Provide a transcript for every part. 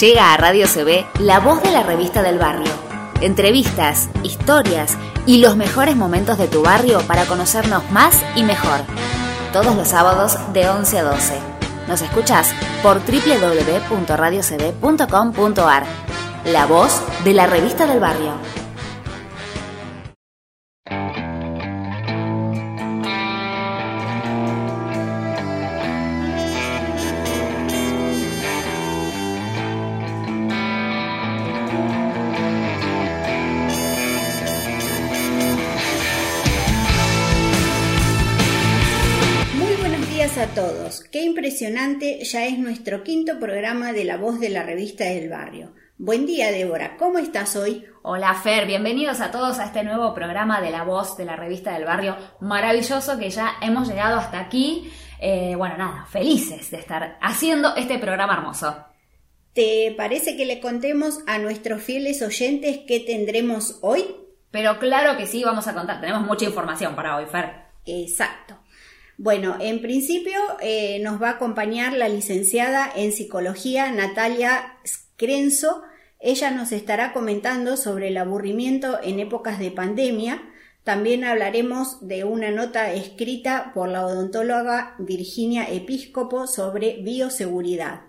Llega a Radio CB la voz de la revista del barrio. Entrevistas, historias y los mejores momentos de tu barrio para conocernos más y mejor. Todos los sábados de 11 a 12. Nos escuchas por www.radiocb.com.ar. La voz de la revista del barrio. Impresionante, ya es nuestro quinto programa de La Voz de la Revista del Barrio. Buen día, Débora, ¿cómo estás hoy? Hola, Fer, bienvenidos a todos a este nuevo programa de La Voz de la Revista del Barrio. Maravilloso que ya hemos llegado hasta aquí. Eh, bueno, nada, felices de estar haciendo este programa hermoso. ¿Te parece que le contemos a nuestros fieles oyentes qué tendremos hoy? Pero claro que sí, vamos a contar. Tenemos mucha información para hoy, Fer. Exacto. Bueno, en principio eh, nos va a acompañar la licenciada en psicología Natalia Screnzo. Ella nos estará comentando sobre el aburrimiento en épocas de pandemia. También hablaremos de una nota escrita por la odontóloga Virginia Episcopo sobre bioseguridad.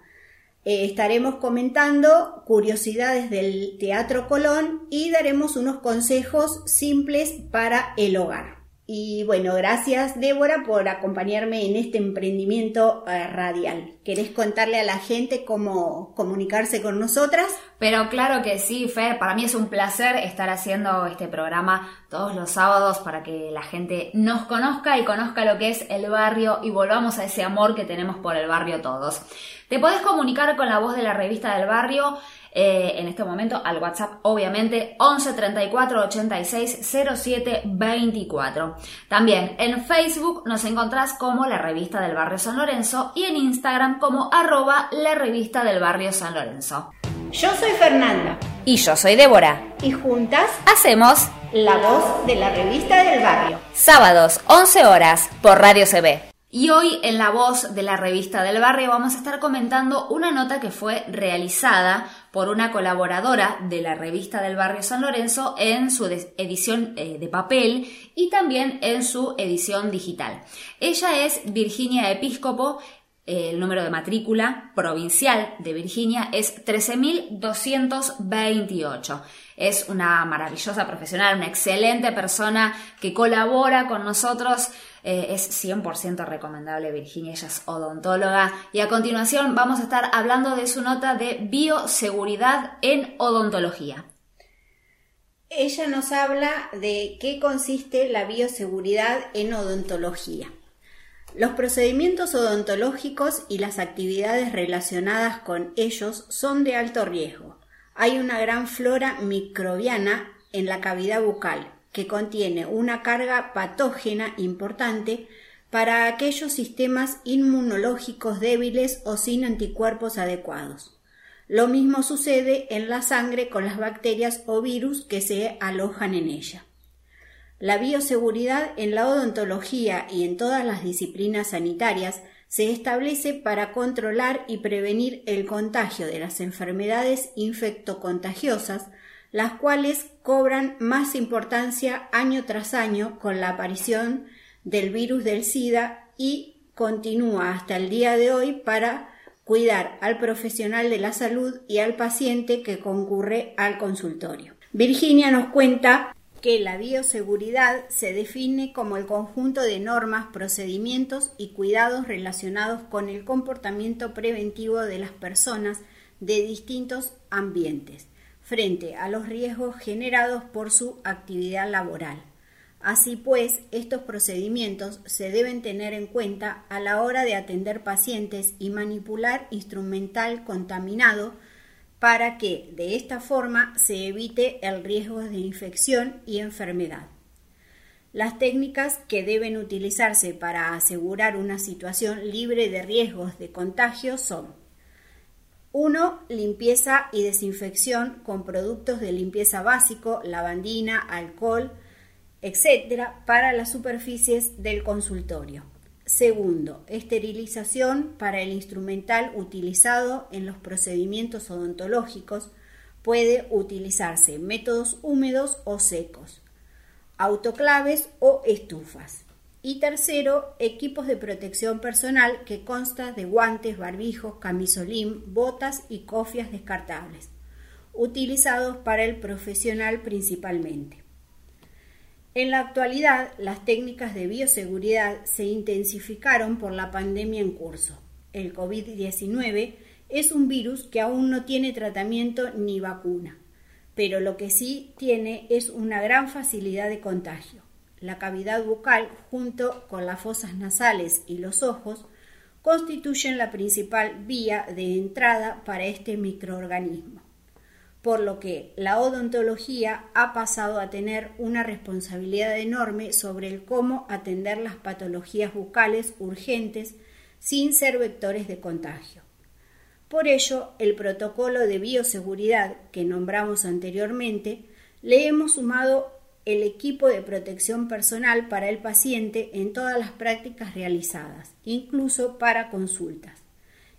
Eh, estaremos comentando curiosidades del Teatro Colón y daremos unos consejos simples para el hogar. Y bueno, gracias Débora por acompañarme en este emprendimiento eh, radial. ¿Querés contarle a la gente cómo comunicarse con nosotras? Pero claro que sí, Fer, para mí es un placer estar haciendo este programa todos los sábados para que la gente nos conozca y conozca lo que es el barrio y volvamos a ese amor que tenemos por el barrio todos. Te podés comunicar con la voz de la revista del barrio eh, en este momento al WhatsApp, obviamente, 11 34 86 07 24. También en Facebook nos encontrás como la revista del barrio San Lorenzo y en Instagram como arroba la revista del barrio San Lorenzo. Yo soy Fernanda. Y yo soy Débora. Y juntas hacemos la voz de la revista del barrio. Sábados, 11 horas, por Radio CB. Y hoy en la voz de la revista del barrio vamos a estar comentando una nota que fue realizada por una colaboradora de la revista del barrio San Lorenzo en su edición eh, de papel y también en su edición digital. Ella es Virginia Episcopo el número de matrícula provincial de Virginia es 13.228. Es una maravillosa profesional, una excelente persona que colabora con nosotros. Eh, es 100% recomendable Virginia, ella es odontóloga. Y a continuación vamos a estar hablando de su nota de bioseguridad en odontología. Ella nos habla de qué consiste la bioseguridad en odontología. Los procedimientos odontológicos y las actividades relacionadas con ellos son de alto riesgo. Hay una gran flora microbiana en la cavidad bucal que contiene una carga patógena importante para aquellos sistemas inmunológicos débiles o sin anticuerpos adecuados. Lo mismo sucede en la sangre con las bacterias o virus que se alojan en ella. La bioseguridad en la odontología y en todas las disciplinas sanitarias se establece para controlar y prevenir el contagio de las enfermedades infectocontagiosas, las cuales cobran más importancia año tras año con la aparición del virus del SIDA y continúa hasta el día de hoy para cuidar al profesional de la salud y al paciente que concurre al consultorio. Virginia nos cuenta que la bioseguridad se define como el conjunto de normas, procedimientos y cuidados relacionados con el comportamiento preventivo de las personas de distintos ambientes frente a los riesgos generados por su actividad laboral. Así pues, estos procedimientos se deben tener en cuenta a la hora de atender pacientes y manipular instrumental contaminado para que de esta forma se evite el riesgo de infección y enfermedad. Las técnicas que deben utilizarse para asegurar una situación libre de riesgos de contagio son 1. Limpieza y desinfección con productos de limpieza básico, lavandina, alcohol, etc. para las superficies del consultorio. Segundo, esterilización para el instrumental utilizado en los procedimientos odontológicos. Puede utilizarse métodos húmedos o secos, autoclaves o estufas. Y tercero, equipos de protección personal que consta de guantes, barbijos, camisolín, botas y cofias descartables, utilizados para el profesional principalmente. En la actualidad, las técnicas de bioseguridad se intensificaron por la pandemia en curso. El COVID-19 es un virus que aún no tiene tratamiento ni vacuna, pero lo que sí tiene es una gran facilidad de contagio. La cavidad bucal, junto con las fosas nasales y los ojos, constituyen la principal vía de entrada para este microorganismo por lo que la odontología ha pasado a tener una responsabilidad enorme sobre el cómo atender las patologías bucales urgentes sin ser vectores de contagio. Por ello, el protocolo de bioseguridad que nombramos anteriormente, le hemos sumado el equipo de protección personal para el paciente en todas las prácticas realizadas, incluso para consultas.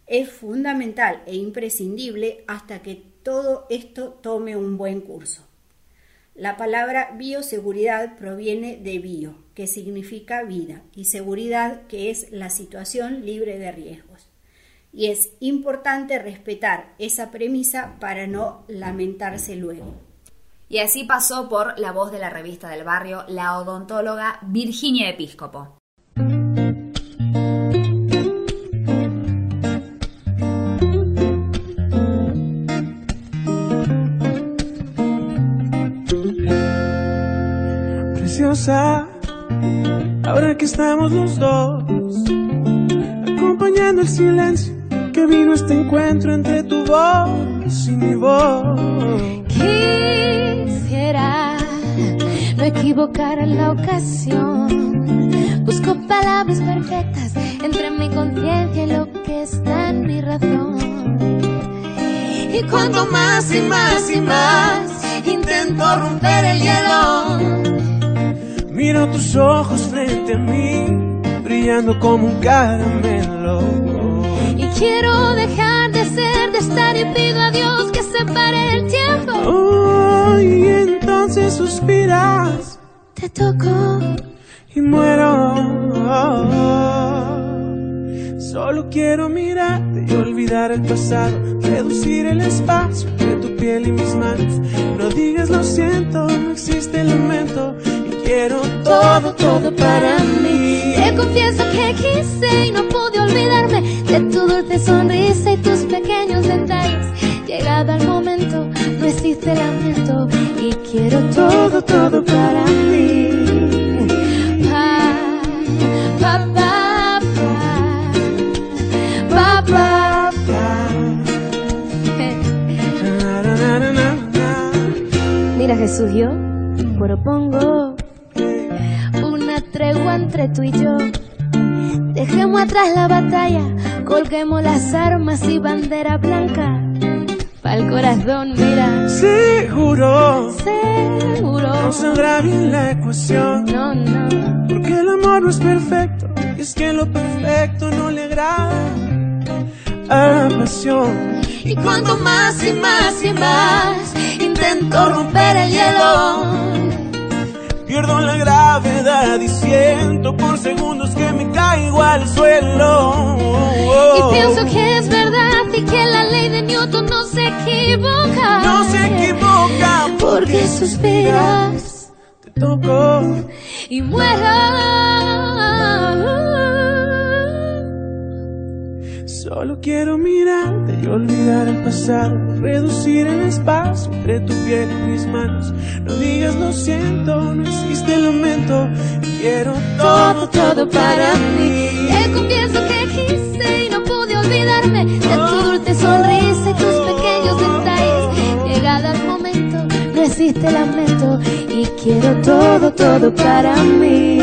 Es fundamental e imprescindible hasta que todo esto tome un buen curso. La palabra bioseguridad proviene de bio, que significa vida, y seguridad, que es la situación libre de riesgos. Y es importante respetar esa premisa para no lamentarse luego. Y así pasó por la voz de la revista del barrio la odontóloga Virginia Episcopo. Ahora que estamos los dos, acompañando el silencio que vino este encuentro entre tu voz y mi voz. Quisiera no equivocar en la ocasión, busco palabras perfectas entre mi conciencia y lo que está en mi razón. Y cuanto más y más y más intento romper el hielo Miro tus ojos frente a mí, brillando como un caramelo. Y quiero dejar de ser, de estar y pido a Dios que separe el tiempo. Oh, y entonces suspiras. Te toco. Y muero. Solo quiero mirarte y olvidar el pasado, reducir el espacio entre tu piel y mis manos. No digas lo siento, no existe el lamento quiero todo, todo para mí. Te confieso que quise y no pude olvidarme de tu dulce sonrisa y tus pequeños detalles. Llegado el momento, no existe lamento y quiero todo, todo para mí. Pa, pa, pa, pa, Mira Jesús, yo propongo tregua entre tú y yo. Dejemos atrás la batalla, colguemos las armas y bandera blanca. Pa'l corazón, mira. Seguro. Seguro. No saldrá bien la ecuación. No, no. Porque el amor no es perfecto. Y es que lo perfecto no le agrada a la pasión. Y cuanto más y más y más intento romper el hielo Pierdo la gravedad y siento por segundos que me caigo al suelo. Y pienso que es verdad y que la ley de Newton no se equivoca. No se equivoca porque suspiras. Te toco y muero. Solo quiero mirarte y olvidar el pasado, reducir el espacio entre tu piel y mis manos. No digas lo siento, no existe el lamento. Quiero todo, todo para mí. Te confieso que quise y no pude olvidarme de tu dulce sonrisa y tus pequeños detalles. Llegado el momento, no existe lamento y quiero todo, todo para mí.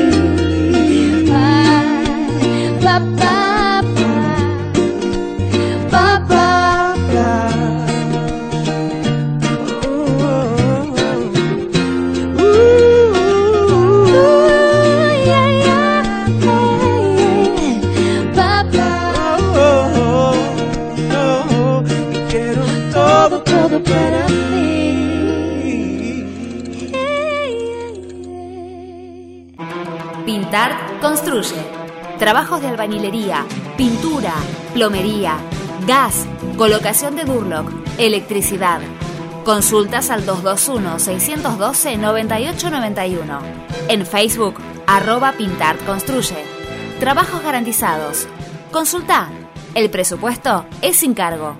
Pa, pa, para Pintar construye. Trabajos de albañilería, pintura, plomería, gas, colocación de Durlock, electricidad. Consultas al 221-612-9891. En Facebook, arroba Pintar Construye. Trabajos garantizados. Consulta. El presupuesto es sin cargo.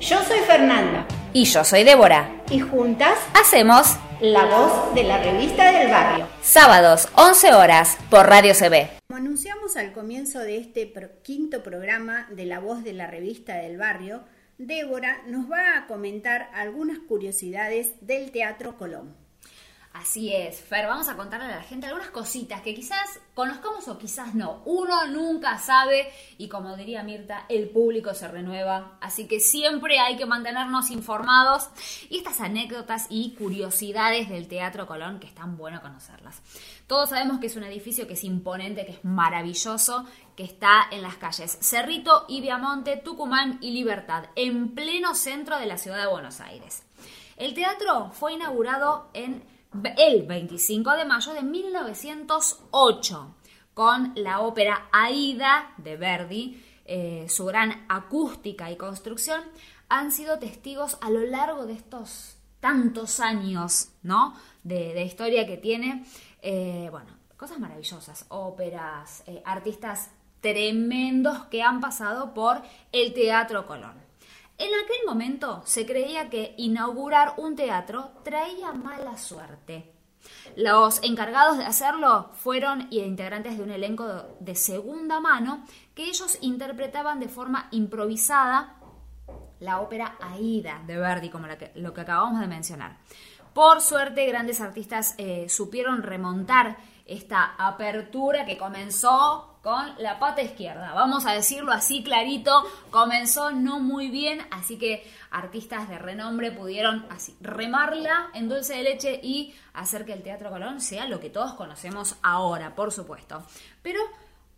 Yo soy Fernanda Y yo soy Débora. y juntas Hacemos la voz de la revista del barrio. sábados 11 horas por Radio CB. Como anunciamos al comienzo de este pro- quinto programa de La Voz de la Revista del Barrio, Débora nos va a comentar algunas curiosidades del Teatro Colón. Así es, Fer, vamos a contarle a la gente algunas cositas que quizás conozcamos o quizás no. Uno nunca sabe y como diría Mirta, el público se renueva, así que siempre hay que mantenernos informados y estas anécdotas y curiosidades del Teatro Colón que están bueno conocerlas. Todos sabemos que es un edificio que es imponente, que es maravilloso, que está en las calles Cerrito, Ibiamonte, Tucumán y Libertad, en pleno centro de la ciudad de Buenos Aires. El teatro fue inaugurado en el 25 de mayo de 1908 con la ópera Aida de Verdi. Eh, su gran acústica y construcción han sido testigos a lo largo de estos tantos años ¿no? de, historia que tiene. Eh, bueno, cosas maravillosas, óperas, eh, artistas tremendos que han pasado por el Teatro Colón. En aquel momento se creía que inaugurar un teatro traía mala suerte. Los encargados de hacerlo fueron integrantes de un elenco de segunda mano que ellos interpretaban de forma improvisada la ópera Aida de Verdi, como lo que acabamos de mencionar. Por suerte, grandes artistas eh, supieron remontar esta apertura que comenzó con la pata izquierda. Vamos a decirlo así clarito, comenzó no muy bien, así que artistas de renombre pudieron así remarla en dulce de leche y hacer que el Teatro Colón sea lo que todos conocemos ahora, por supuesto. Pero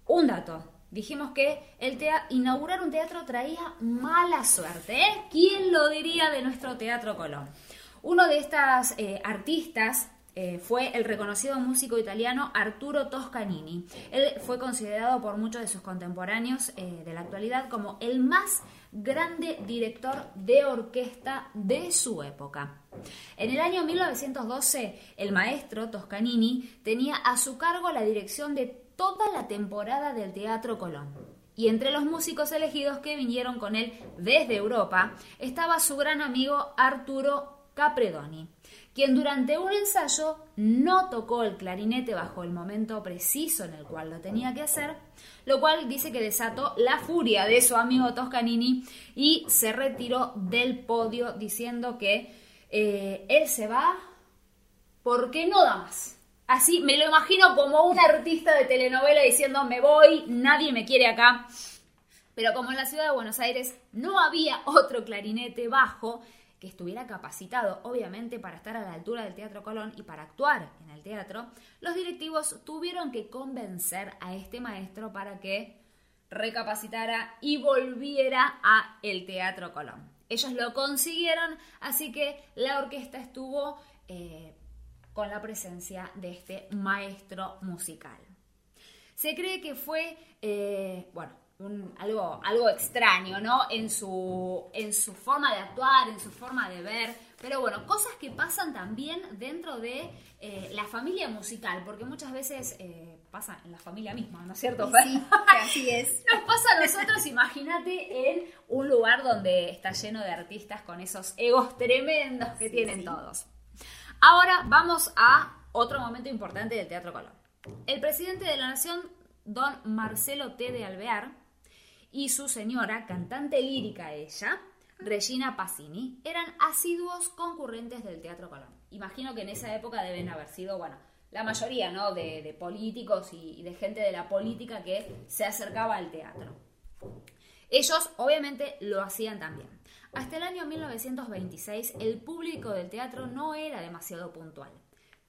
un dato. Dijimos que el inaugurar un teatro traía mala suerte. ¿eh? ¿Quién lo diría de nuestro Teatro Colón? Uno de estas eh, artistas eh, fue el reconocido músico italiano Arturo Toscanini. Él fue considerado por muchos de sus contemporáneos eh, de la actualidad como el más grande director de orquesta de su época. En el año 1912, el maestro Toscanini tenía a su cargo la dirección de toda la temporada del Teatro Colón. Y entre los músicos elegidos que vinieron con él desde Europa estaba su gran amigo Arturo Capredoni, quien durante un ensayo no tocó el clarinete bajo el momento preciso en el cual lo tenía que hacer, lo cual dice que desató la furia de su amigo Toscanini y se retiró del podio diciendo que eh, él se va porque no da más. Así me lo imagino como un artista de telenovela diciendo me voy, nadie me quiere acá. Pero como en la ciudad de Buenos Aires no había otro clarinete bajo que estuviera capacitado, obviamente, para estar a la altura del Teatro Colón y para actuar en el teatro, los directivos tuvieron que convencer a este maestro para que recapacitara y volviera a el Teatro Colón. Ellos lo consiguieron, así que la orquesta estuvo eh, con la presencia de este maestro musical. Se cree que fue, eh, bueno, un- algo, algo extraño, ¿no? En su, en su forma de actuar, en su forma de ver. Pero bueno, cosas que pasan también dentro de eh, la familia musical, porque muchas veces eh, pasa en la familia misma, ¿no es cierto? Sí, que así es. Nos pasa a nosotros, imagínate, en un lugar donde está lleno de artistas con esos egos tremendos que tienen todos. Ahora vamos a otro momento importante del Teatro Colón. El presidente de la Nación, don Marcelo T. de Alvear, y su señora, cantante lírica ella, Regina Pacini, eran asiduos concurrentes del Teatro Colón. Imagino que en esa época deben haber sido, bueno, la mayoría, ¿no? De, de políticos y, y de gente de la política que se acercaba al teatro. Ellos, obviamente, lo hacían también. Hasta el año 1926, el público del teatro no era demasiado puntual.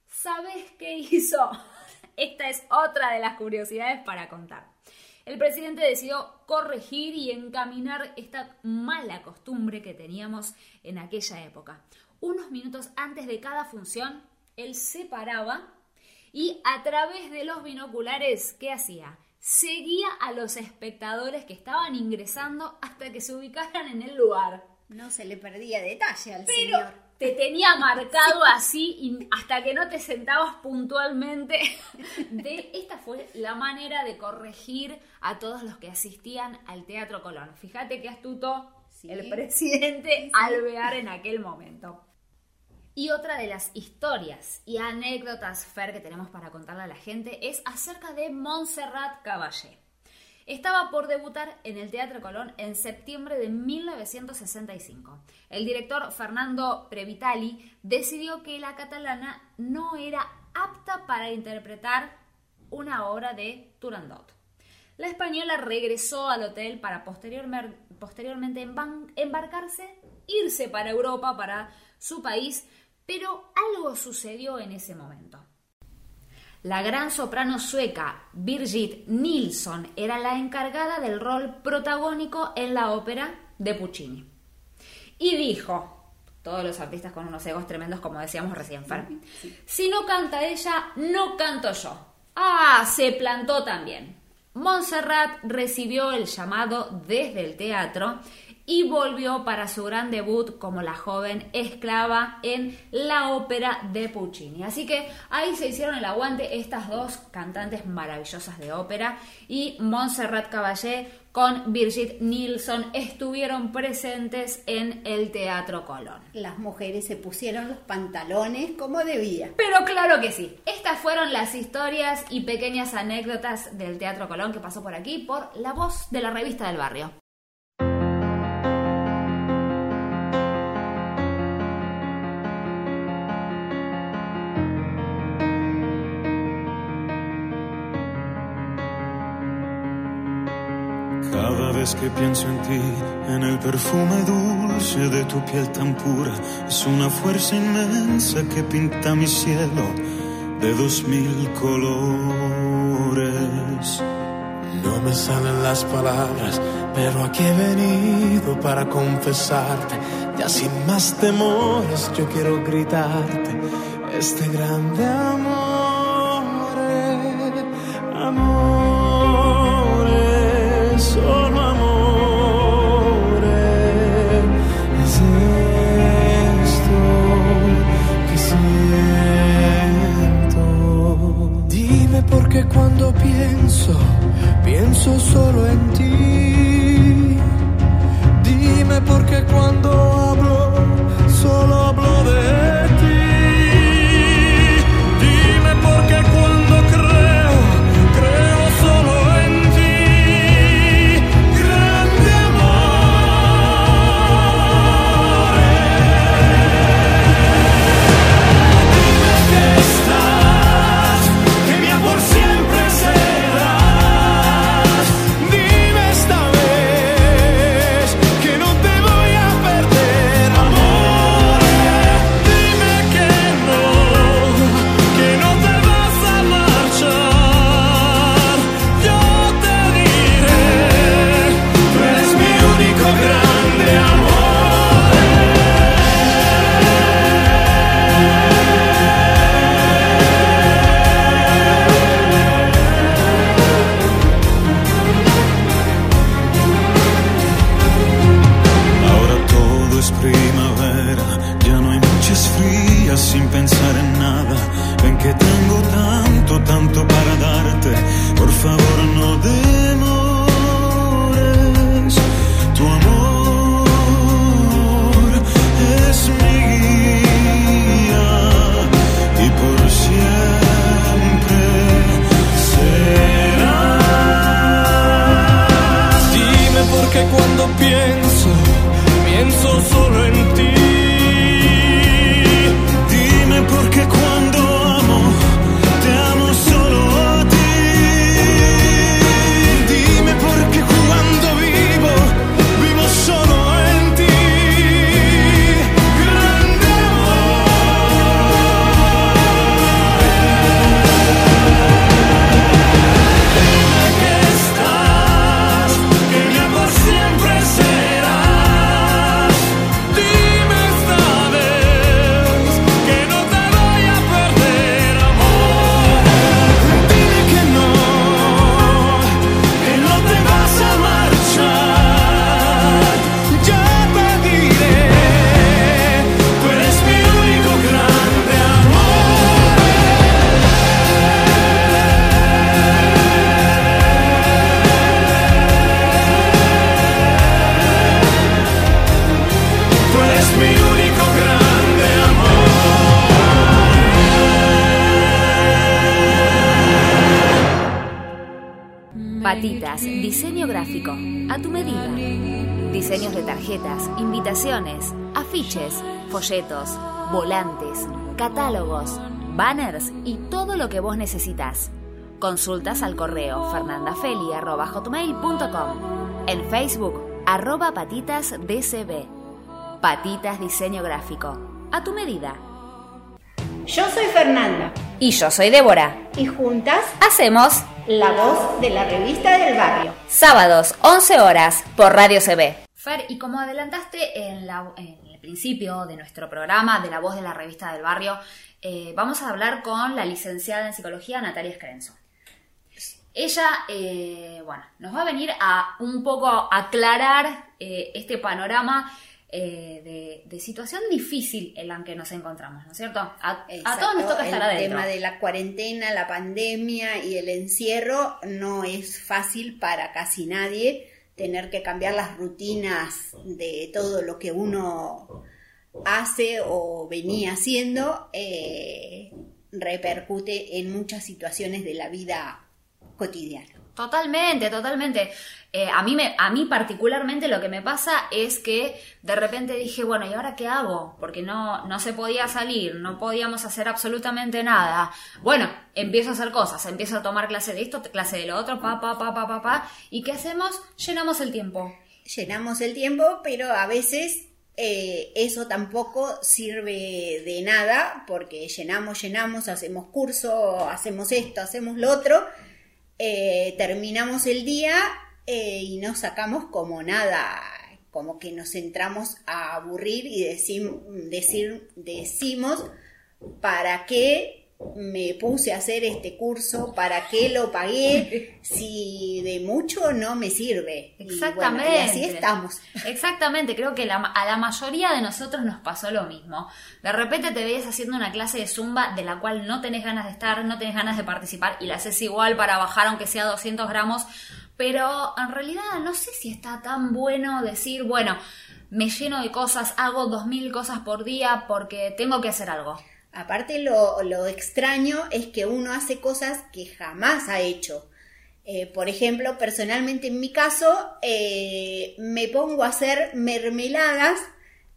¿Sabes qué hizo? Esta es otra de las curiosidades para contar. El presidente decidió corregir y encaminar esta mala costumbre que teníamos en aquella época. Unos minutos antes de cada función, él se paraba y a través de los binoculares, ¿qué hacía? Seguía a los espectadores que estaban ingresando hasta que se ubicaran en el lugar. No se le perdía detalle al Pero señor. Te tenía marcado así y hasta que no te sentabas puntualmente. De, esta fue la manera de corregir a todos los que asistían al Teatro Colón. Fíjate qué astuto Sí. el presidente Alvear en aquel momento. Y otra de las historias y anécdotas, Fer, que tenemos para contarle a la gente es acerca de Montserrat Caballé. Estaba por debutar en el Teatro Colón en septiembre de 1965. El director Fernando Previtali decidió que la catalana no era apta para interpretar una obra de Turandot. La española regresó al hotel para posteriormente embarcarse, irse para Europa, para su país, pero algo sucedió en ese momento. La gran soprano sueca Birgit Nilsson era la encargada del rol protagónico en la ópera de Puccini. Y dijo, todos los artistas con unos egos tremendos como decíamos recién, si no canta ella, no canto yo. Ah, se plantó también. Montserrat recibió el llamado desde el teatro y volvió para su gran debut como la joven esclava en la ópera de Puccini. Así que ahí se hicieron el aguante estas dos cantantes maravillosas de ópera y Montserrat Caballé con Birgit Nilsson estuvieron presentes en el Teatro Colón. Las mujeres se pusieron los pantalones como debía. Pero claro que sí. Estas fueron las historias y pequeñas anécdotas del Teatro Colón que pasó por aquí por la voz de la revista del barrio. Vez que pienso en ti, en el perfume dulce de tu piel tan pura, es una fuerza inmensa que pinta mi cielo de dos mil colores. No me salen las palabras, pero aquí he venido para confesarte. Ya sin más temores, yo quiero gritarte este grande amor, cuando pienso, pienso solo en ti. Dime por qué cuando hablo, solo Patitas, diseño gráfico, a tu medida. Diseños de tarjetas, invitaciones, afiches, folletos, volantes, catálogos, banners y todo lo que vos necesitas. Consultas al correo fernandafeli.com. En Facebook, arroba patitasdcb. Patitas Diseño Gráfico. A tu medida. Yo soy Fernanda Y yo soy Débora. y juntas Hacemos la voz de la revista del barrio. sábados 11 horas por Radio CB. Fer, y como adelantaste en, la- en el principio de nuestro programa de La Voz de la Revista del Barrio, eh, vamos a hablar con la licenciada en psicología Natalia Escrenzo. Ella, eh, bueno, nos va a venir a un poco aclarar eh, este panorama eh, de, de situación difícil en la que nos encontramos, ¿no es cierto? A, a todos nos toca estar el adentro. tema de la cuarentena, la pandemia y el encierro no es fácil para casi nadie tener que cambiar las rutinas de todo lo que uno hace o venía haciendo eh, repercute en muchas situaciones de la vida cotidiana. Totalmente, totalmente. Eh, a, mí me, a mí particularmente lo que me pasa es que de repente dije, bueno, ¿y ahora qué hago? Porque no, no se podía salir, no podíamos hacer absolutamente nada. Bueno, empiezo a hacer cosas, empiezo a tomar clase de esto, clase de lo otro, pa, pa, pa, pa, pa, pa. ¿Y qué hacemos? Llenamos el tiempo. llenamos el tiempo, pero a veces eh, eso tampoco sirve de nada porque llenamos, llenamos, hacemos curso, hacemos esto, hacemos lo otro, eh, terminamos el día eh, y no sacamos como nada, como que nos entramos a aburrir y decir, decimos, ¿para qué me puse a hacer este curso? ¿Para qué lo pagué? Si de mucho no me sirve. Y bueno, Exactamente. Y, así estamos. Exactamente, creo que la- a la mayoría de nosotros nos pasó lo mismo. De repente te veías haciendo una clase de zumba de la cual no tenés ganas de estar, no tenés ganas de participar y la haces igual para bajar aunque sea 200 gramos, pero en realidad no sé si está tan bueno decir, bueno, me lleno de cosas, hago 2000 cosas por día porque tengo que hacer algo. Aparte lo, lo extraño es que uno hace cosas que jamás ha hecho. Eh, por ejemplo, personalmente en mi caso, eh, me pongo a hacer mermeladas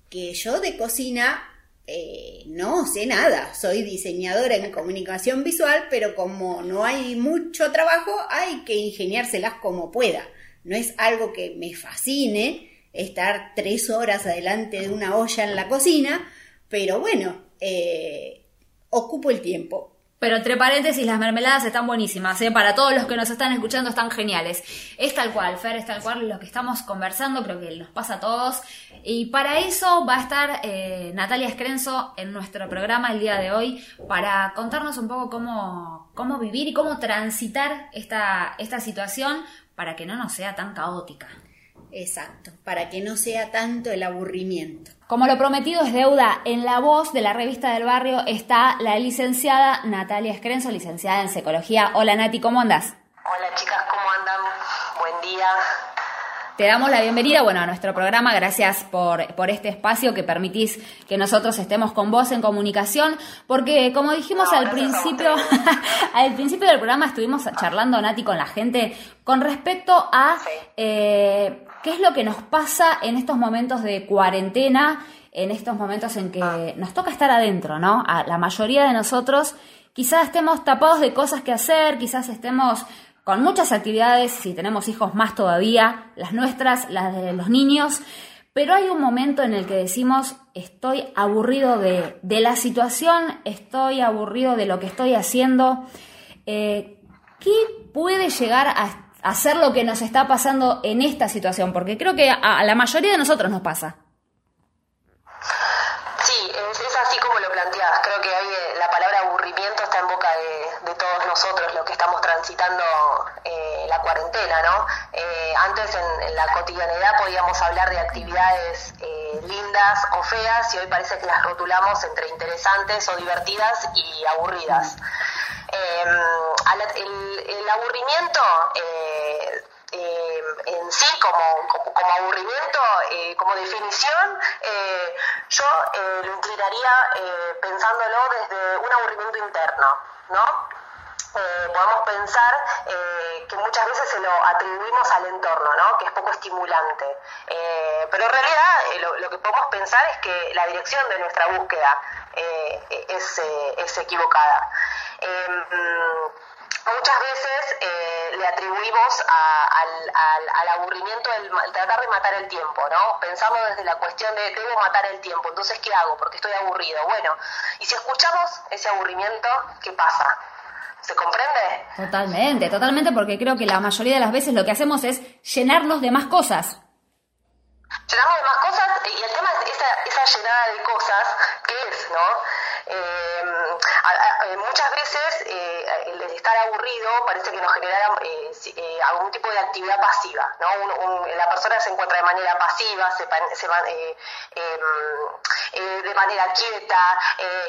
que yo de cocina eh, no sé nada. Soy diseñadora en comunicación visual, pero como no hay mucho trabajo, hay que ingeniárselas como pueda. No es algo que me fascine estar tres horas adelante de una olla en la cocina, pero bueno, eh, ocupo el tiempo. Pero entre paréntesis, las mermeladas están buenísimas, ¿eh? para todos los que nos están escuchando están geniales. Es tal cual, Fer, es tal cual lo que estamos conversando, creo que nos pasa a todos. Y para eso va a estar eh, Natalia Escrenzo en nuestro programa el día de hoy para contarnos un poco cómo, cómo vivir y cómo transitar esta, esta situación para que no nos sea tan caótica. Exacto, para que no sea tanto el aburrimiento. Como lo prometido es deuda, en la voz de la revista del barrio está la licenciada Natalia Escrenzo, licenciada en psicología. Hola Nati, ¿cómo andás? Hola chicas, ¿cómo andan? Buen día. Te damos la bienvenida, bueno, a nuestro programa. Gracias por, por este espacio que permitís que nosotros estemos con vos en comunicación, porque como dijimos No, al principio, al principio del programa estuvimos charlando Nati con la gente con respecto a Sí. eh, qué es lo que nos pasa en estos momentos de cuarentena, en estos momentos en que Ah. nos toca estar adentro, ¿no? A la mayoría de nosotros quizás estemos tapados de cosas que hacer, quizás estemos con muchas actividades, si tenemos hijos más todavía, las nuestras, las de los niños, pero hay un momento en el que decimos, estoy aburrido de, de la situación, estoy aburrido de lo que estoy haciendo. Eh, ¿Qué puede llegar a, a ser lo que nos está pasando en esta situación? Porque creo que a, a la mayoría de nosotros nos pasa. Nosotros, los que estamos transitando eh, la cuarentena, ¿no? Eh, antes en, la cotidianidad podíamos hablar de actividades eh, lindas o feas y hoy parece que las rotulamos entre interesantes o divertidas y aburridas. La- el, aburrimiento eh, en sí, como, aburrimiento, como definición, yo lo inclinaría pensándolo desde un aburrimiento interno, ¿no? Podemos pensar que muchas veces se lo atribuimos al entorno, ¿no? que es poco estimulante. pero en realidad lo, que podemos pensar es que la dirección de nuestra búsqueda es, es, equivocada. Em, muchas veces eh, le atribuimos al, aburrimiento el, tratar de matar el tiempo, ¿no? Pensamos desde la cuestión de debo matar el tiempo, entonces ¿qué hago? Porque estoy aburrido. Bueno, y si escuchamos ese aburrimiento, ¿qué pasa? ¿Se comprende? Totalmente, totalmente, porque creo que la mayoría de las veces lo que hacemos es llenarnos de más cosas. Llenarnos de más cosas y el tema es esa, esa llenada de cosas, ¿qué es, no? Eh, muchas veces eh, el estar aburrido parece que nos genera eh, eh, algún tipo de actividad pasiva, ¿no? la persona se encuentra de manera pasiva, se, se em, de manera quieta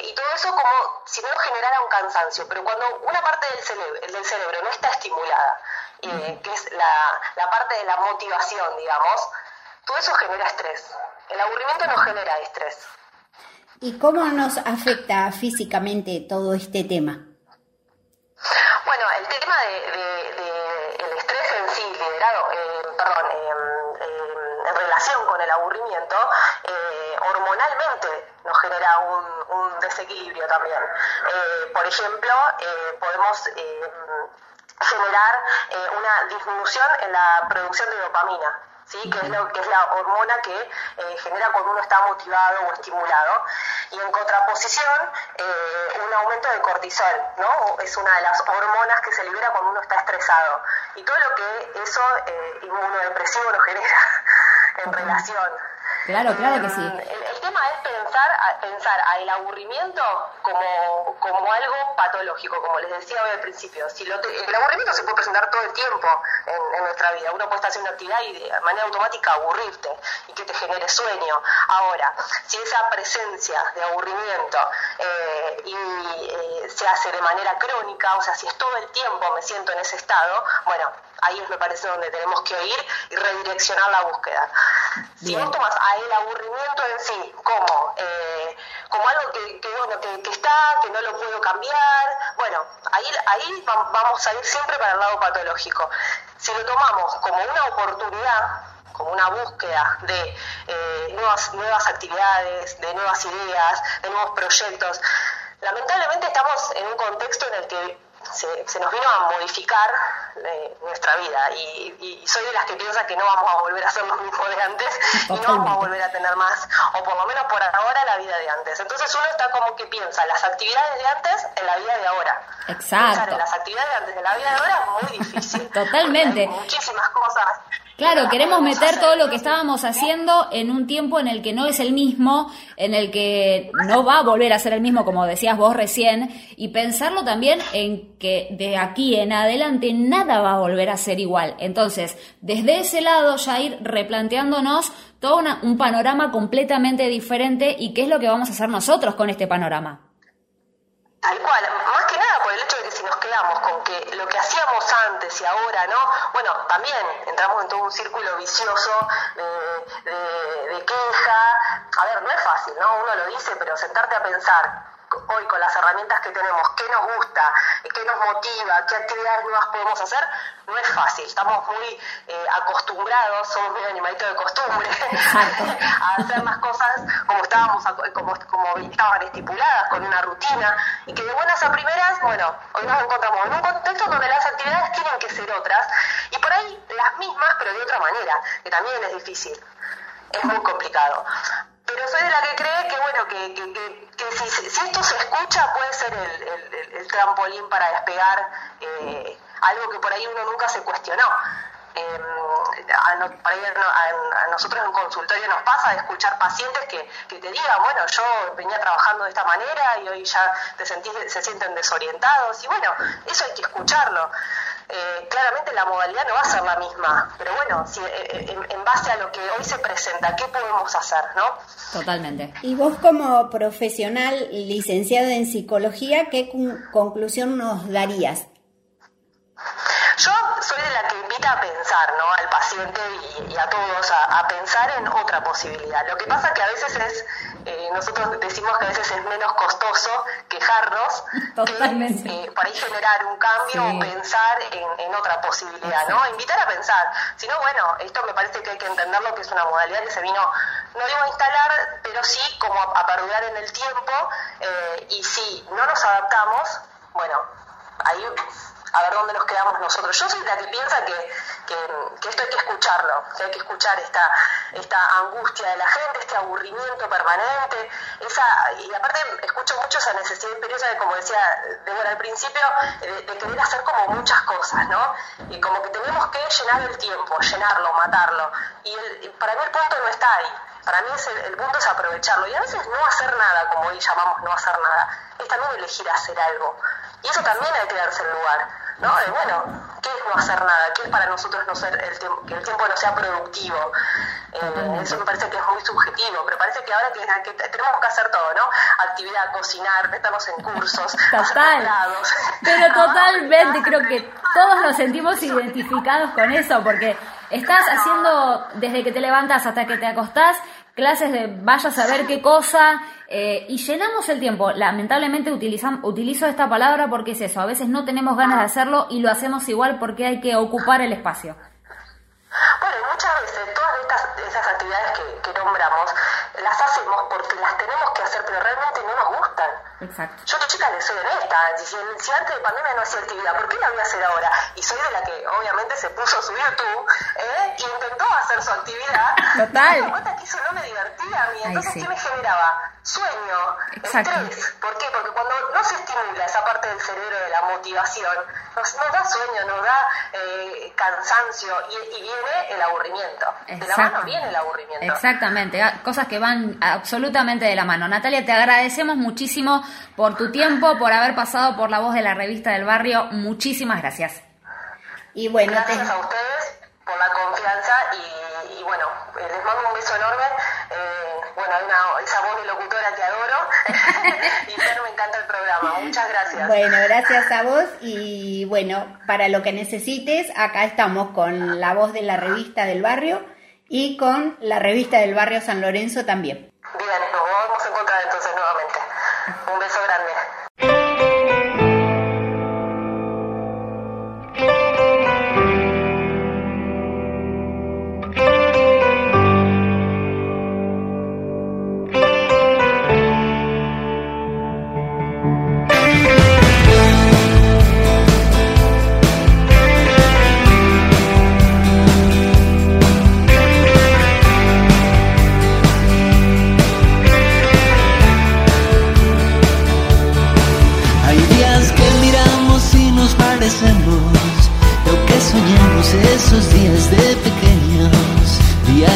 y todo eso como si no generara un cansancio, pero cuando una parte del cerebro, del cerebro no está estimulada, que es la, la parte de la motivación, digamos, todo eso genera estrés. El aburrimiento no genera estrés. ¿Y cómo nos afecta físicamente todo este tema? Bueno, el tema de, el estrés en sí, liderado, eh, perdón, en relación con el aburrimiento, eh, hormonalmente nos genera un, desequilibrio también. Eh, por ejemplo, podemos generar una disminución en la producción de dopamina. ¿Sí? que, es lo, que es la hormona que eh, genera cuando uno está motivado o estimulado. Y en contraposición, eh, un aumento de cortisol, ¿no? es una de las hormonas que se libera cuando uno está estresado. Y todo lo que eso eh, inmunodepresivo lo genera en relación. Claro, claro que sí. El, tema es pensar, pensar al aburrimiento como, como algo patológico, como les decía hoy al principio. Si lo el aburrimiento se puede presentar todo el tiempo en, nuestra vida. Uno puede estar haciendo actividad y de manera automática aburrirte y que te genere sueño. Ahora, si esa presencia de aburrimiento eh, y, eh, se hace de manera crónica, o sea, si es todo el tiempo me siento en ese estado, bueno, ahí es me parece donde tenemos que ir y redireccionar la búsqueda. Si vos tomas a el aburrimiento en sí como, eh, como algo que, bueno, que, está, que no lo puedo cambiar, bueno, ahí, ahí vamos a ir siempre para el lado patológico. Si lo tomamos como una oportunidad, como una búsqueda de eh, nuevas, nuevas actividades, de nuevas ideas, de nuevos proyectos, lamentablemente estamos en un contexto en el que se, nos vino a modificar eh, nuestra vida y, soy de las que piensa que no vamos a volver a ser los mismos de antes y no vamos a volver a tener más, o por lo menos por ahora, la vida de antes. Entonces uno está como que piensa las actividades de antes en la vida de ahora. Exacto. las actividades de antes en la vida de ahora es muy difícil. Totalmente. muchísimas cosas Claro, queremos meter todo lo que estábamos haciendo en un tiempo en el que no es el mismo, en el que no va a volver a ser el mismo, como decías vos recién, y pensarlo también en que de aquí en adelante nada va a volver a ser igual. Entonces, desde ese lado ya ir replanteándonos todo un panorama completamente diferente y qué es lo que vamos a hacer nosotros con este panorama. Tal cual, más que nada por el hecho de que si nos quedamos con que lo que hacíamos antes y ahora no, bueno, también entramos en todo un círculo vicioso de, de queja. A ver, no es fácil, ¿no? Uno lo dice, pero sentarte a pensar hoy con las herramientas que tenemos, qué nos gusta, qué nos motiva, qué actividades nuevas podemos hacer, no es fácil. Estamos muy eh, acostumbrados, somos muy animalitos de costumbre, a hacer las cosas como estábamos, como, como estaban estipuladas, con una rutina, y que de buenas a primeras, bueno, hoy nos encontramos en un contexto donde las actividades tienen que ser otras, y por ahí las mismas, pero de otra manera, que también es difícil. Es muy complicado pero soy de la que cree que bueno que, que, si, esto se escucha puede ser el, trampolín para despegar eh, algo que por ahí uno nunca se cuestionó. Eh, a, nosotros en consultorio nos pasa de escuchar pacientes que, que, te digan, bueno, yo venía trabajando de esta manera y hoy ya te sentís, se sienten desorientados y bueno, eso hay que escucharlo. Eh, claramente la modalidad no va a ser la misma, pero bueno, si, eh, eh, en, base a lo que hoy se presenta, ¿qué podemos hacer? ¿no? Totalmente. Y vos como profesional licenciado en psicología, ¿qué conclusión nos darías? Yo soy de la que invita a pensar ¿no? al paciente y, a todos a, pensar en otra posibilidad. Lo que pasa que a veces es, eh, nosotros decimos que a veces es menos costoso quejarnos que eh, para ahí generar un cambio o pensar en, otra posibilidad, ¿no? Invitar a pensar. Si no, bueno, esto me parece que hay que entenderlo que es una modalidad que se vino, no digo a instalar, pero sí como a, perdurar en el tiempo eh, y si no nos adaptamos, bueno, ahí a ver dónde nos quedamos nosotros. Yo soy la que piensa que, que, esto hay que escucharlo, que hay que escuchar esta, esta angustia de la gente, este aburrimiento permanente, esa, y aparte escucho mucho esa necesidad imperiosa de, como decía Débora al principio, de, querer hacer como muchas cosas, ¿no? Y como que tenemos que llenar el tiempo, llenarlo, matarlo. Y, el, para mí el punto no está ahí. Para mí es el, punto es aprovecharlo y a veces no hacer nada, como hoy llamamos no hacer nada, es también elegir hacer algo. Y eso también hay que darse el lugar. ¿no? bueno, ¿qué es no hacer nada? ¿Qué es para nosotros no ser el que el tiempo no sea productivo? Eh, eso me parece que es muy subjetivo, pero parece que ahora que, tenemos que hacer todo, ¿no? Actividad, cocinar, meternos en cursos, Total. Pero totalmente, creo que todos nos sentimos identificados con eso, porque estás haciendo desde que te levantas hasta que te acostás clases de vaya a saber qué cosa, eh, y llenamos el tiempo. Lamentablemente utilizan, utilizo esta palabra porque es eso, a veces no tenemos ganas de hacerlo y lo hacemos igual porque hay que ocupar el espacio. Bueno, muchas veces todas estas, esas actividades que, que nombramos las hacemos porque las tenemos que hacer, pero realmente no nos gustan. Exacto. Yo, chica, le soy honesta. Si, si, antes de pandemia no hacía actividad, ¿por qué la voy a hacer ahora? Y soy de la que, obviamente, se puso su YouTube ¿eh? y intentó hacer su actividad. Total. Y me cuenta que eso no me divertía a mí. Entonces, ¿qué me generaba? Sueño, Exacto. estrés. ¿Por qué? Porque cuando no se estimula esa parte del cerebro de la motivación, nos, nos da sueño, nos da eh, cansancio y, y, viene el aburrimiento. De la mano viene el aburrimiento. Exactamente. Cosas que van absolutamente de la mano. Natalia, te agradecemos muchísimo por tu tiempo, por haber pasado por la voz de la revista del barrio. Muchísimas gracias. Y bueno, gracias a ustedes por la confianza y, bueno, eh, les mando un beso enorme. Eh, bueno, hay una, esa voz de locutora que adoro y pero me encanta el programa. Muchas gracias. Bueno, gracias a vos y bueno, para lo que necesites, acá estamos con la voz de la revista del barrio y con la revista del barrio San Lorenzo también.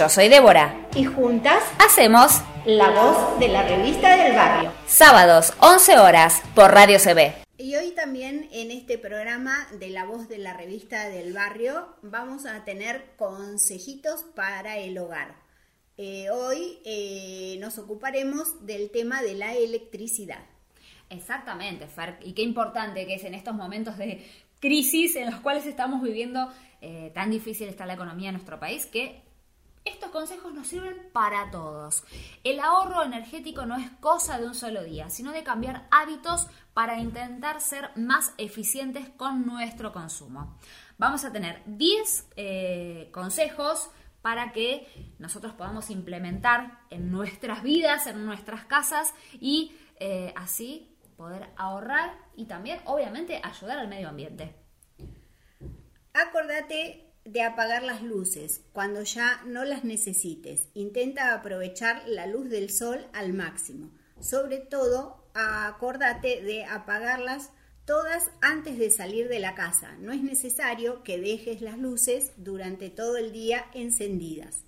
yo soy Débora. y juntas Hacemos la voz de la revista del barrio. sábados 11 horas por Radio CB. Y hoy también en este programa de la voz de la revista del barrio vamos a tener consejitos para el hogar. Eh, hoy eh, nos ocuparemos del tema de la electricidad. Exactamente, Fer. Y qué importante que es en estos momentos de crisis en los cuales estamos viviendo, eh, tan difícil está la economía en nuestro país, que estos consejos nos sirven para todos. El ahorro energético no es cosa de un solo día, sino de cambiar hábitos para intentar ser más eficientes con nuestro consumo. Vamos a tener 10 eh, consejos para que nosotros podamos implementar en nuestras vidas, en nuestras casas y eh, así poder ahorrar y también, obviamente, ayudar al medio ambiente. Acordate de apagar las luces cuando ya no las necesites. Intenta aprovechar la luz del sol al máximo. Sobre todo, acordate de apagarlas todas antes de salir de la casa. No es necesario que dejes las luces durante todo el día encendidas.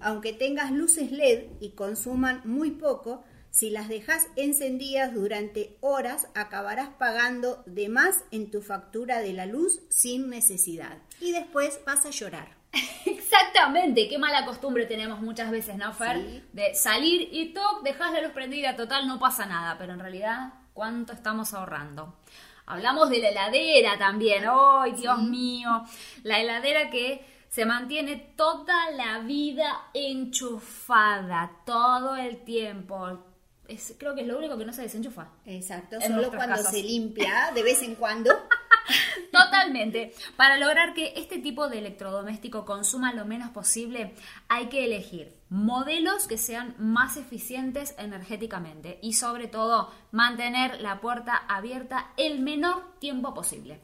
Aunque tengas luces LED y consuman muy poco, si las dejas encendidas durante horas acabarás pagando de más en tu factura de la luz sin necesidad. Y después vas a llorar. Exactamente, qué mala costumbre tenemos muchas veces, ¿no, Fer? Sí. De salir y toc, dejas la luz prendida, total, no pasa nada, pero en realidad, ¿cuánto estamos ahorrando? Hablamos de la heladera también, ¡ay, Dios mío! La heladera que se mantiene toda la vida enchufada, todo el tiempo. Es, creo que es lo único que no se desenchufa. Exacto, En solo cuando se limpia de vez en cuando. Totalmente. Para lograr que este tipo de electrodoméstico consuma lo menos posible, hay que elegir modelos que sean más eficientes energéticamente y sobre todo mantener la puerta abierta el menor tiempo posible.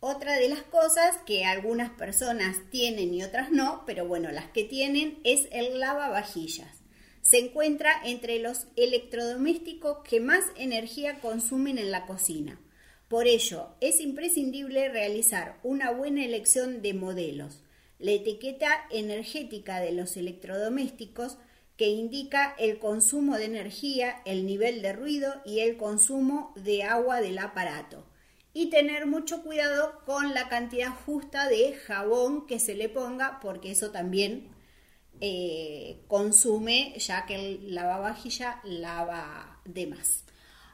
Otra de las cosas que algunas personas tienen y otras no, pero bueno, las que tienen es el lavavajillas. Se encuentra entre los electrodomésticos que más energía consumen en la cocina. Por ello, es imprescindible realizar una buena elección de modelos. La etiqueta energética de los electrodomésticos que indica el consumo de energía, el nivel de ruido y el consumo de agua del aparato. Y tener mucho cuidado con la cantidad justa de jabón que se le ponga, porque eso también eh, consume, ya que el lavavajilla lava de más.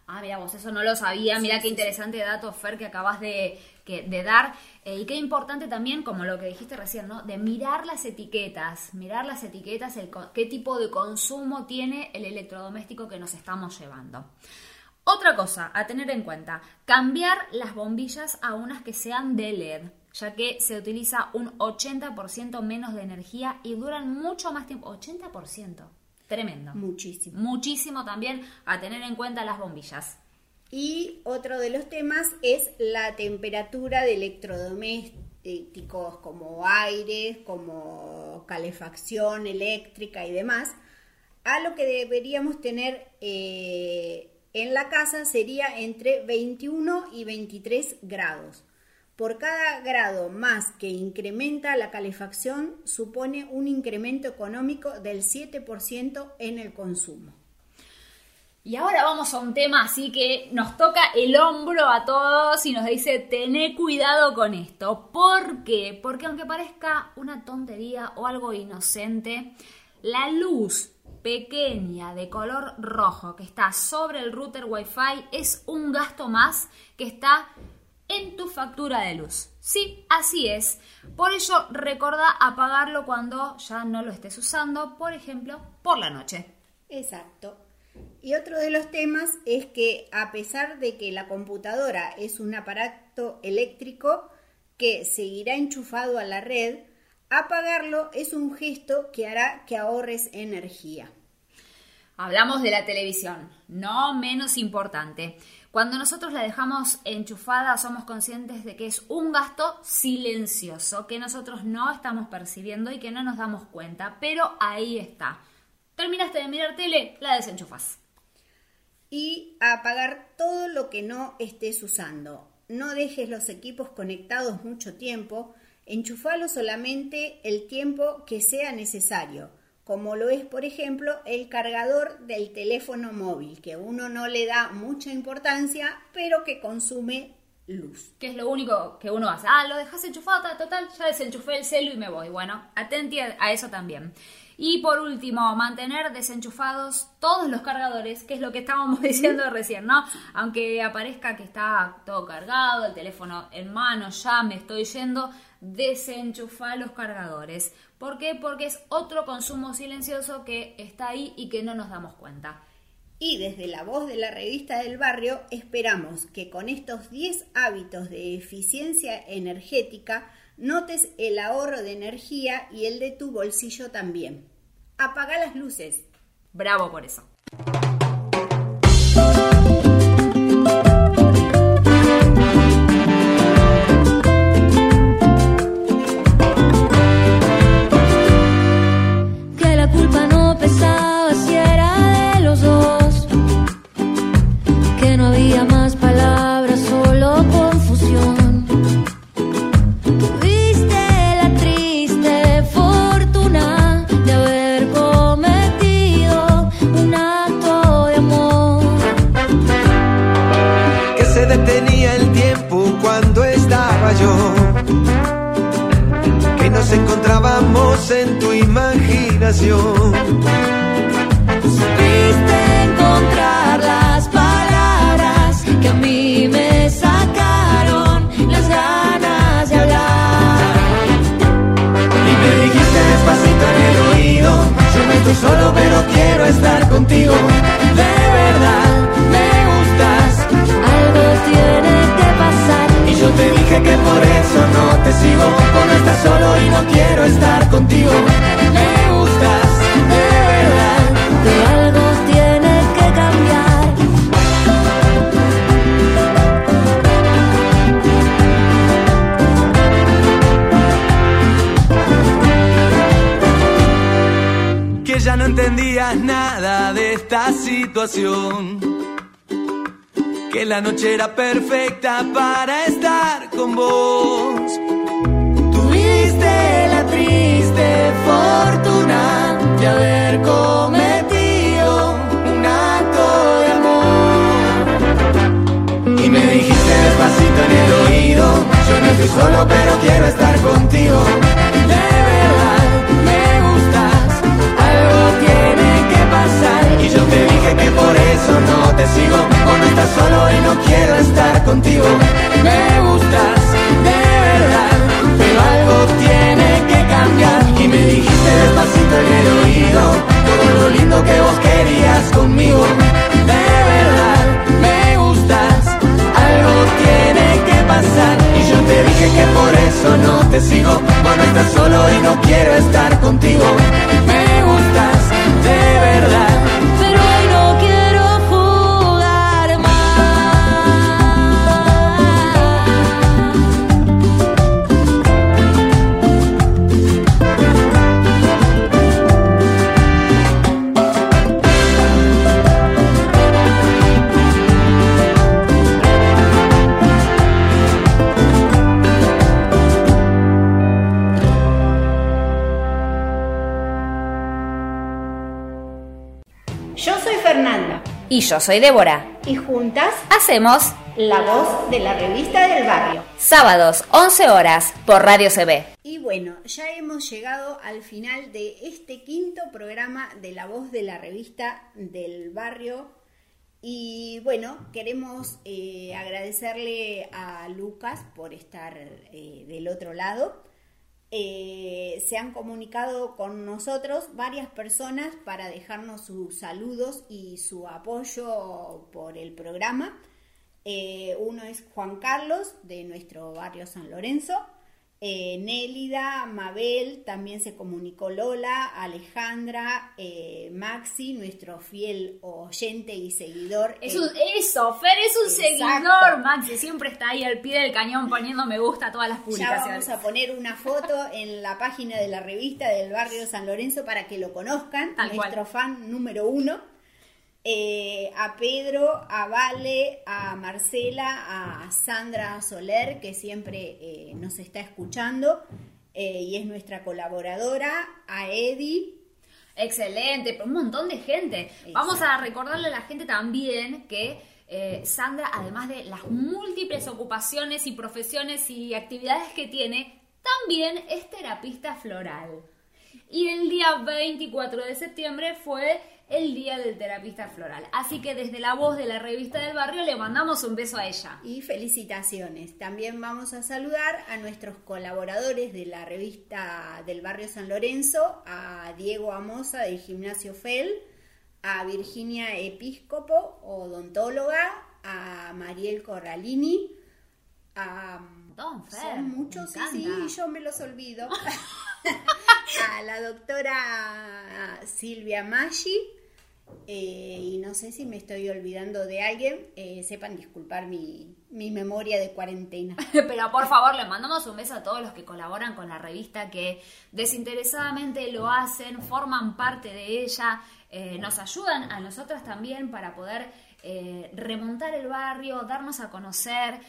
Ah, mira vos, eso no lo sabía. Mira qué interesante dato, Fer, que acabas de, que- de dar. Eh, y qué importante también, como lo que dijiste recién, ¿no? De mirar las etiquetas. Mirar las etiquetas, el, qué tipo de consumo tiene el electrodoméstico que nos estamos llevando. Otra cosa a tener en cuenta, cambiar las bombillas a unas que sean de LED, ya que se utiliza un 80% menos de energía y duran mucho más tiempo. 80%. Tremendo. Muchísimo. Muchísimo también a tener en cuenta las bombillas. Y otro de los temas es la temperatura de electrodomésticos como aire, como calefacción eléctrica y demás. A lo que deberíamos tener eh, en la casa sería entre 21 y 23 grados. Por cada grado más que incrementa la calefacción supone un incremento económico del 7% en el consumo. Y ahora vamos a un tema así que nos toca el hombro a todos y nos dice, tené cuidado con esto. ¿Por qué? Porque aunque parezca una tontería o algo inocente, la luz pequeña de color rojo que está sobre el router Wi-Fi es un gasto más que está en tu factura de luz. Sí, así es. Por ello, recordá apagarlo cuando ya no lo estés usando, por ejemplo, por la noche. Exacto. Y otro de los temas es que a pesar de que la computadora es un aparato eléctrico que seguirá enchufado a la red, apagarlo es un gesto que hará que ahorres energía. Hablamos de la televisión, no menos importante. Cuando nosotros la dejamos enchufada, somos conscientes de que es un gasto silencioso que nosotros no estamos percibiendo y que no nos damos cuenta, pero ahí está. Terminaste de mirar tele, la desenchufas. Y apagar todo lo que no estés usando. No dejes los equipos conectados mucho tiempo. Enchufalo solamente el tiempo que sea necesario, como lo es, por ejemplo, el cargador del teléfono móvil, que uno no le da mucha importancia, pero que consume luz. Que es lo único que uno hace. Ah, lo dejas enchufado, total, ya desenchufé el celu y me voy. Bueno, atenti a eso también. Y por último, mantener desenchufados todos los cargadores, que es lo que estábamos diciendo recién, ¿no? Aunque aparezca que está todo cargado, el teléfono en mano, ya me estoy yendo, desenchufar los cargadores. ¿Por qué? Porque es otro consumo silencioso que está ahí y que no nos damos cuenta. Y desde la voz de la revista del barrio esperamos que con estos 10 hábitos de eficiencia energética notes el ahorro de energía y el de tu bolsillo también. Apaga las luces. Bravo por eso. La noche era perfecta para estar con vos. Tuviste la triste fortuna de haber cometido un acto de amor. Y me dijiste despacito en el oído, yo no estoy solo pero quiero estar contigo. Te sigo, o no estás solo y no quiero estar contigo. Me gustas, de verdad, pero algo tiene que cambiar. Y me dijiste despacito en el oído, todo lo lindo que vos querías conmigo. De verdad, me gustas, algo tiene que pasar. Y yo te dije que por eso no te sigo, bueno, estás solo y no quiero estar contigo. Me gustas, de verdad. Y yo soy Débora. y juntas Hacemos la voz de la revista del barrio. sábados 11 horas por Radio CB. Y bueno, ya hemos llegado al final de este quinto programa de La Voz de la Revista del Barrio. Y bueno, queremos eh, agradecerle a Lucas por estar eh, del otro lado. Eh, se han comunicado con nosotros varias personas para dejarnos sus saludos y su apoyo por el programa. Eh, uno es Juan Carlos, de nuestro barrio San Lorenzo. Eh, Nélida, Mabel, también se comunicó Lola, Alejandra, eh, Maxi, nuestro fiel oyente y seguidor. Es Eh, un, eso, Fer es un Exacto. seguidor, Maxi. Siempre está ahí al pie del cañón poniendo me gusta a todas las Ya publicaciones. vamos a poner una foto en la página de la revista del barrio San Lorenzo para que lo conozcan, Tal cual. nuestro fan número uno. Eh, a Pedro, a Vale, a Marcela, a Sandra Soler, que siempre eh, nos está escuchando eh, y es nuestra colaboradora, a Eddie. Excelente, un montón de gente. Vamos a recordarle a la gente también que eh, Sandra, además de las múltiples ocupaciones y profesiones y actividades que tiene, también es terapista floral. Y el día 24 de septiembre fue el día del terapista floral. Así que desde la voz de la revista del barrio le mandamos un beso a ella. Y felicitaciones. También vamos a saludar a nuestros colaboradores de la revista del barrio San Lorenzo, a Diego Amosa del gimnasio FEL, a Virginia Episcopo, odontóloga, a Mariel Corralini, a... Don Fer, Son muchos, sí, sí, yo me los olvido. a la doctora Silvia Maggi, eh, y no sé si me estoy olvidando de alguien, eh, sepan disculpar mi, mi memoria de cuarentena. Pero por favor, le mandamos un beso a todos los que colaboran con la revista, que desinteresadamente lo hacen, forman parte de ella, eh, nos ayudan a nosotras también para poder remontar el barrio, darnos a conocer,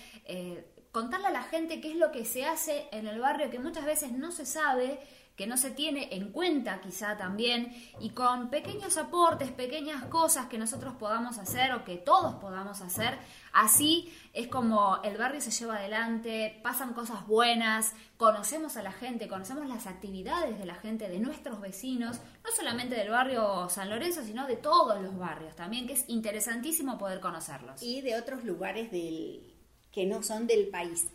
contarle a la gente qué es lo que se hace en el barrio, que muchas veces no se sabe que no se tiene en cuenta quizá también y con pequeños aportes, pequeñas cosas que nosotros podamos hacer o que todos podamos hacer, así es como el barrio se lleva adelante, pasan cosas buenas, conocemos a la gente, conocemos las actividades de la gente, de nuestros vecinos, no solamente del barrio San Lorenzo, sino de todos los barrios también, que es interesantísimo poder conocerlos. y de otros lugares del, que no son del país.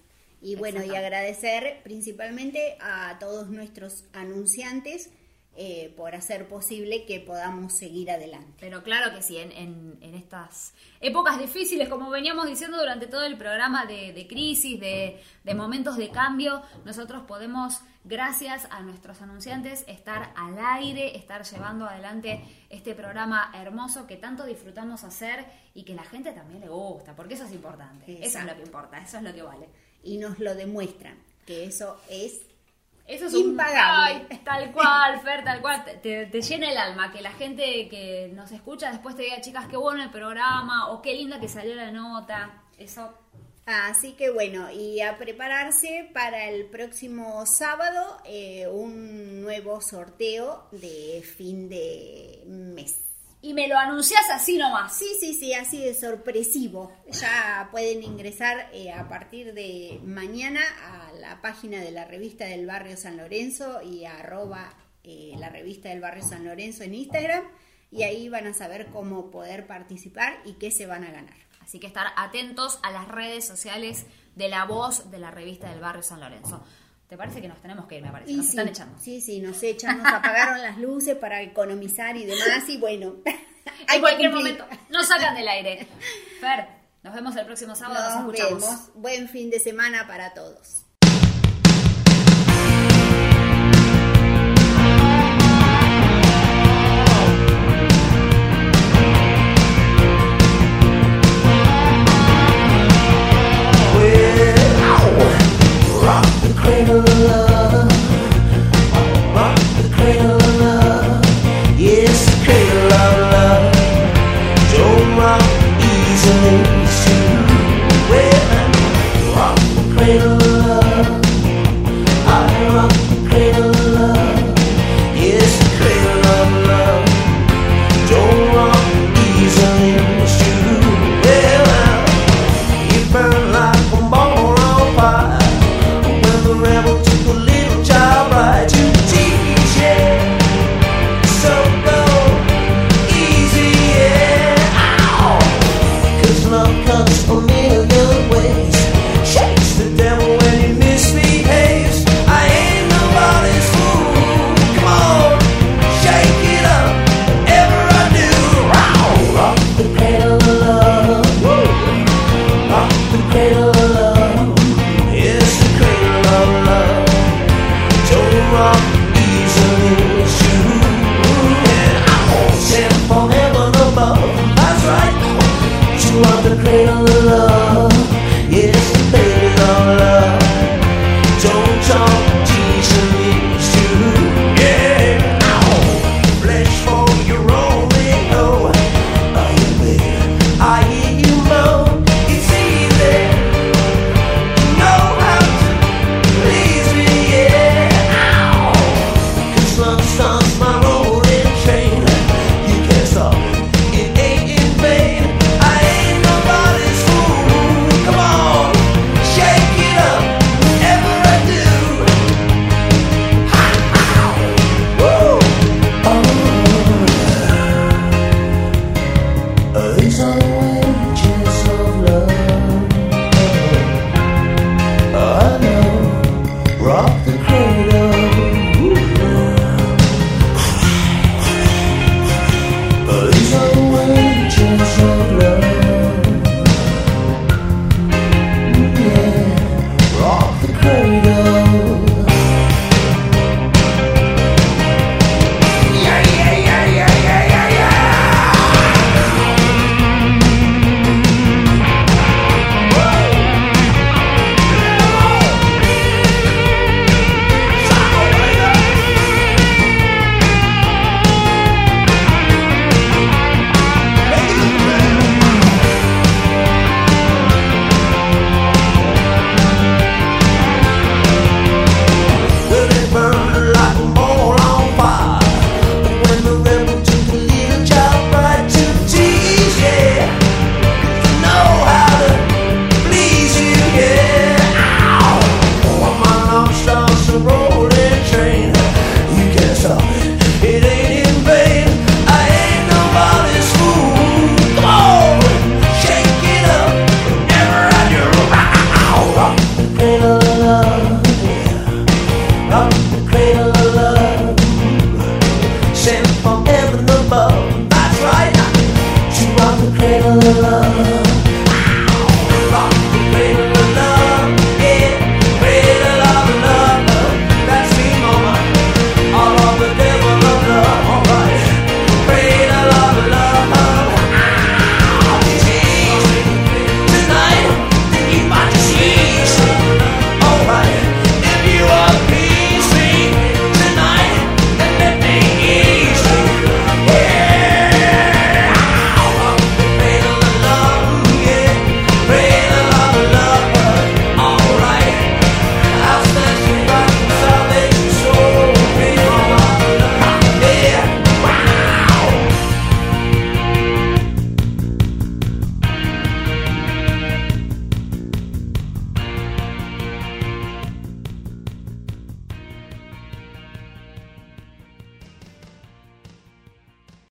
Y bueno, y agradecer principalmente a todos nuestros anunciantes eh, por hacer posible que podamos seguir adelante. Pero claro que sí, en, en- en estas épocas difíciles, como veníamos diciendo durante todo el programa de, de crisis, de, de momentos de cambio, nosotros podemos, gracias a nuestros anunciantes, estar al aire, estar llevando adelante este programa hermoso que tanto disfrutamos hacer y que la gente también le gusta, porque eso es importante. Eso es lo que importa, eso es lo que vale. Y nos lo demuestran, que eso es Eso es Impagable. Un, Ay, tal cual, Fer, tal cual. Te- llena el alma que la gente que nos escucha después te diga, chicas, qué bueno el programa o qué linda que salió la nota. Eso, Así que bueno, y a prepararse para el próximo sábado eh, un nuevo sorteo de fin de mes. Y me lo anuncias así nomás. Sí, sí, sí, así de sorpresivo. Ya pueden ingresar eh, a partir de mañana a la página de la revista del barrio San Lorenzo y arroba eh, la revista del barrio San Lorenzo en Instagram y ahí van a saber cómo poder participar y qué se van a ganar. Así que estar atentos a las redes sociales de la voz de la revista del barrio San Lorenzo. ¿Te parece que nos tenemos que ir? Me parece. Y Nos sí, están echando. Sí, sí, nos echan, nos apagaron las luces para economizar y demás y bueno. hay en cualquier momento. Nos sacan del aire. Fer, nos vemos el próximo sábado. Nos, Nos escuchamos. vemos. Buen fin de semana para todos. cradle of